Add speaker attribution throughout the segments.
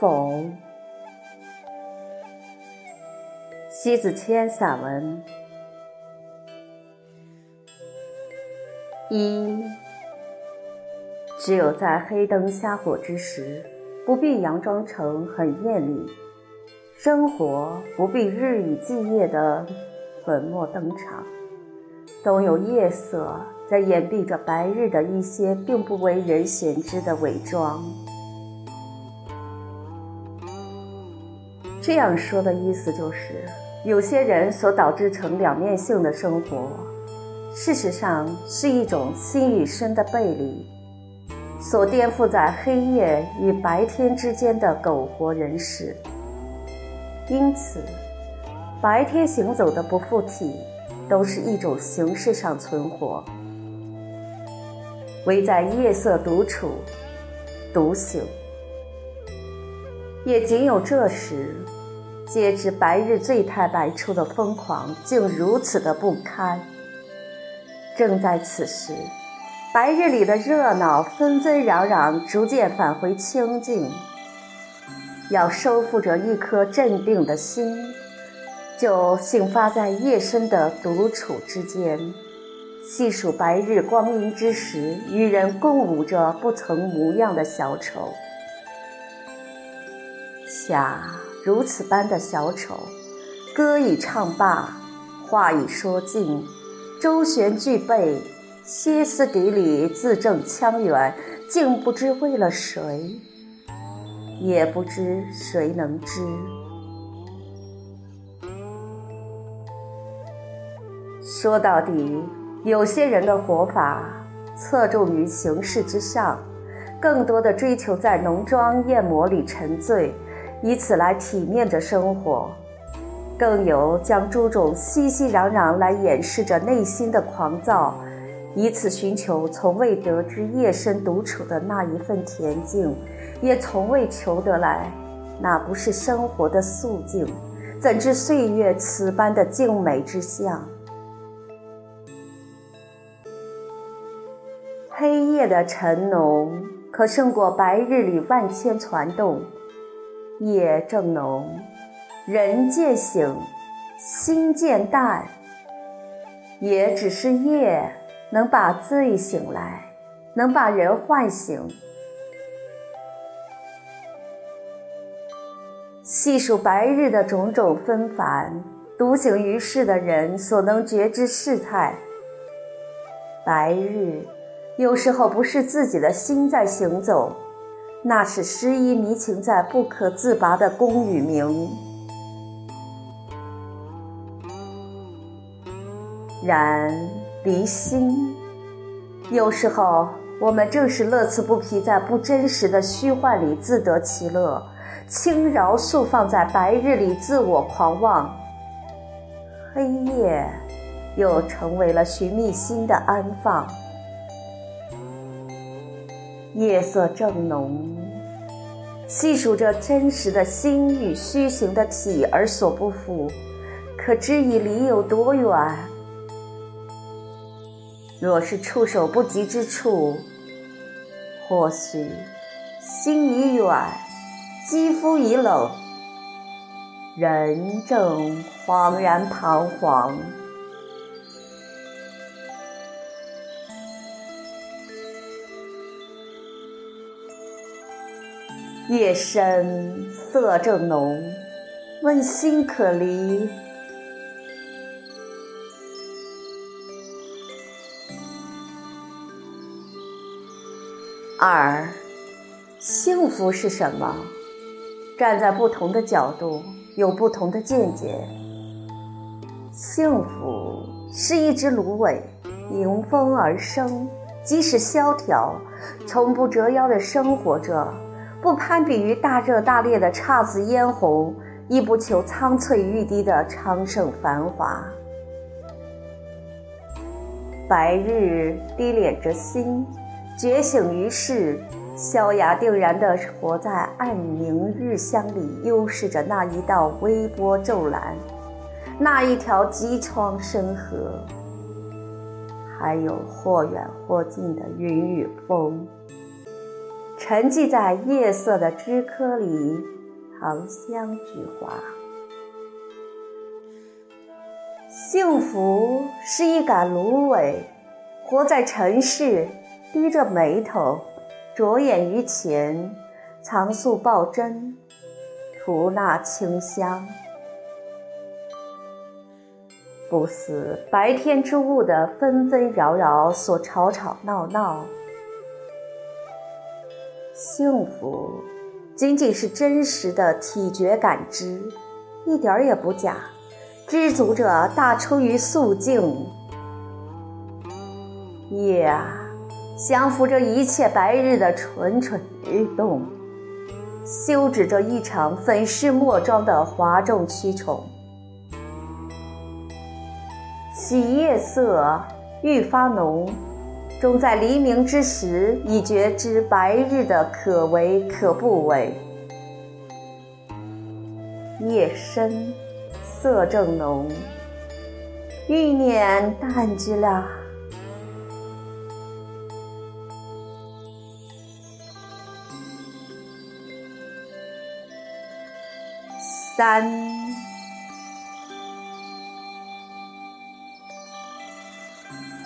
Speaker 1: 否？西子谦散文一，只有在黑灯瞎火之时，不必佯装成很艳丽，生活不必日以继夜的粉墨登场，总有夜色在掩蔽着白日的一些并不为人显知的伪装。这样说的意思就是，有些人所导致成两面性的生活。事实上是一种心与身的背离，所颠覆在黑夜与白天之间的苟活人世。因此，白天行走的不附体，都是一种形式上存活；唯在夜色独处、独醒，也仅有这时，皆知白日醉态百出的疯狂，竟如此的不堪。正在此时，白日里的热闹纷纷攘攘逐渐返回清静。要收复着一颗镇定的心，就醒发在夜深的独处之间，细数白日光阴之时，与人共舞着不曾模样的小丑。恰如此般的小丑，歌已唱罢，话已说尽。周旋俱备，歇斯底里，字正腔圆，竟不知为了谁，也不知谁能知。说到底，有些人的活法侧重于形式之上，更多的追求在浓妆艳抹里沉醉，以此来体面着生活。更有将诸种熙熙攘攘来掩饰着内心的狂躁，以此寻求从未得知夜深独处的那一份恬静，也从未求得来，那不是生活的素净，怎知岁月此般的静美之相？黑夜的沉浓，可胜过白日里万千攒动。夜正浓。人渐醒，心渐淡，也只是夜能把醉醒来，能把人唤醒。细数白日的种种纷繁，独醒于世的人所能觉知事态。白日有时候不是自己的心在行走，那是失意迷情在不可自拔的功与名。然离心，有时候我们正是乐此不疲，在不真实的虚幻里自得其乐，轻饶素放在白日里自我狂妄。黑夜又成为了寻觅心的安放。夜色正浓，细数着真实的心与虚形的体而所不负，可知以离有多远？若是触手不及之处，或许心已远，肌肤已冷，人正恍然彷徨。夜深色正浓，问心可离？二，幸福是什么？站在不同的角度，有不同的见解。幸福是一只芦苇，迎风而生，即使萧条，从不折腰的生活着，不攀比于大热大烈的姹紫嫣红，亦不求苍翠欲滴的昌盛繁华。白日低敛着心。觉醒于世，萧雅定然地活在暗明日香里，悠视着那一道微波骤澜，那一条激湍深河，还有或远或近的云与风，沉寂在夜色的枝柯里，糖香菊花。幸福是一杆芦苇，活在尘世，低着眉头，着眼于前，藏素抱真，吐纳清香。不似白天之物的纷纷扰扰所吵吵闹闹，幸福仅仅是真实的体觉感知，一点儿也不假。知足者大出于素静，夜啊，降服着一切白日的蠢蠢欲动，休止着一场粉饰墨妆的哗众取宠。喜夜色愈发浓，终在黎明之时，已觉知白日的可为可不为。夜深，色正浓，欲念淡之了。三。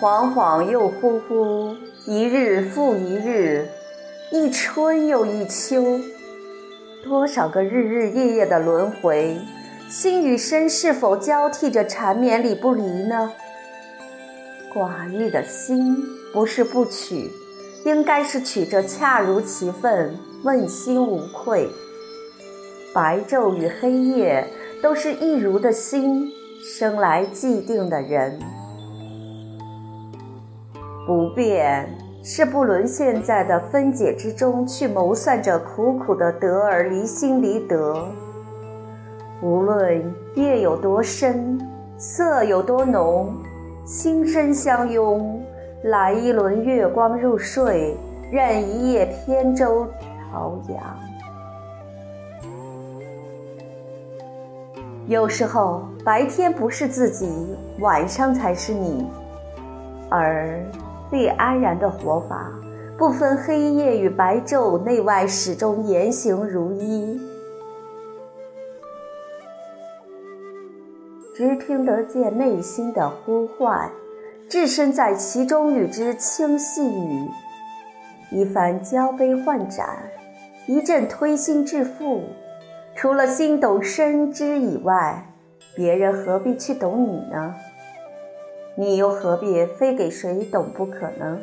Speaker 1: 恍恍又惚惚，一日复一日，一春又一秋，多少个日日夜夜的轮回，心与身是否交替着缠绵里不离呢？寡欲的心不是不取，应该是取着恰如其分，问心无愧。白昼与黑夜都是一如的心，生来既定的人。不变是不沦陷在的分解之中去谋算着苦苦的得而离心离德。无论夜有多深，色有多浓，心身相拥，来一轮月光入睡，任一叶扁舟朝阳。有时候，白天不是自己，晚上才是你，而。最安然的活法，不分黑夜与白昼，内外始终言行如一。只听得见内心的呼唤，置身在其中与之轻细语，一番交杯换盏，一阵推心置腹。除了心懂深知以外，别人何必去懂你呢？你又何必非给谁懂不可呢？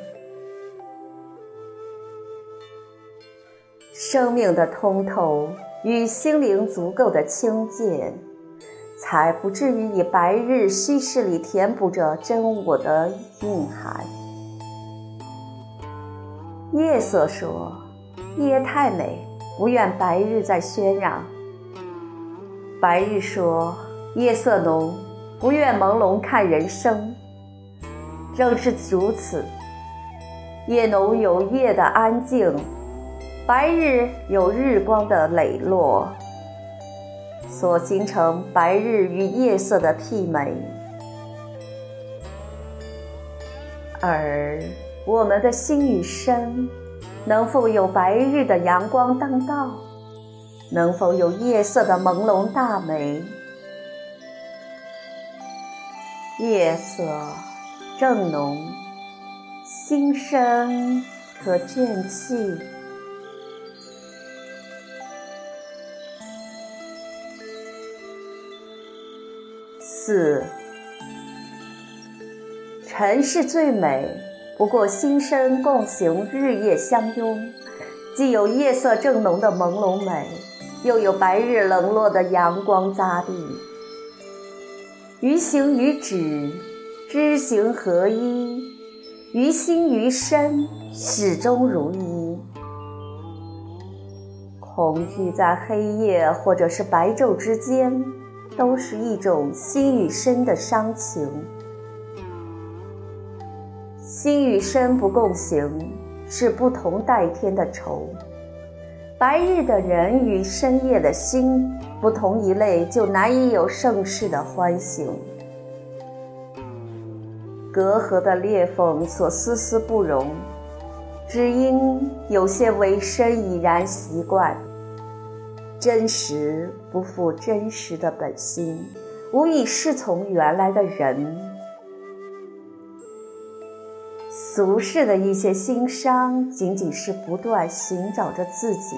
Speaker 1: 生命的通透与心灵足够的清净，才不至于以白日虚饰里填补着真我的蕴含。夜色说：“夜太美，不愿白日再喧嚷。”白日说：“夜色浓，不愿朦胧看人生。”正是如此，夜浓有夜的安静，白日有日光的磊落，所形成白日与夜色的媲美。而我们的心与身，能否有白日的阳光当道？能否有夜色的朦胧大美？夜色。正浓，心生可倦气。四，尘世最美，不过心身共行，日夜相拥，既有夜色正浓的朦胧美，又有白日冷落的阳光扎地，于行于止。知行合一，于心于身始终如一。恐惧在黑夜或者是白昼之间，都是一种心与身的伤情。心与身不共行，是不同待天的愁。白日的人与深夜的心不同一类，就难以有盛世的欢行。隔阂的裂缝所丝丝不容，只因有些为身已然习惯，真实不复真实的本心，无以侍从原来的人。俗世的一些心伤，仅仅是不断寻找着自己，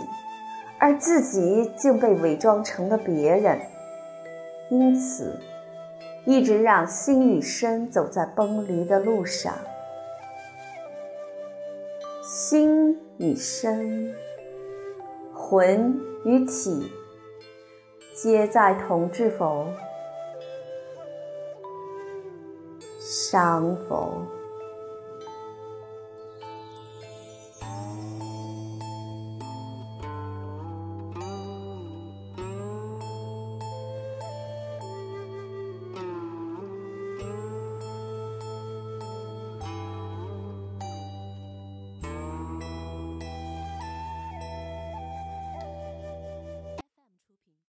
Speaker 1: 而自己竟被伪装成了别人，因此一直让心与身走在崩离的路上。心与身，魂与体，皆在同治否？伤否？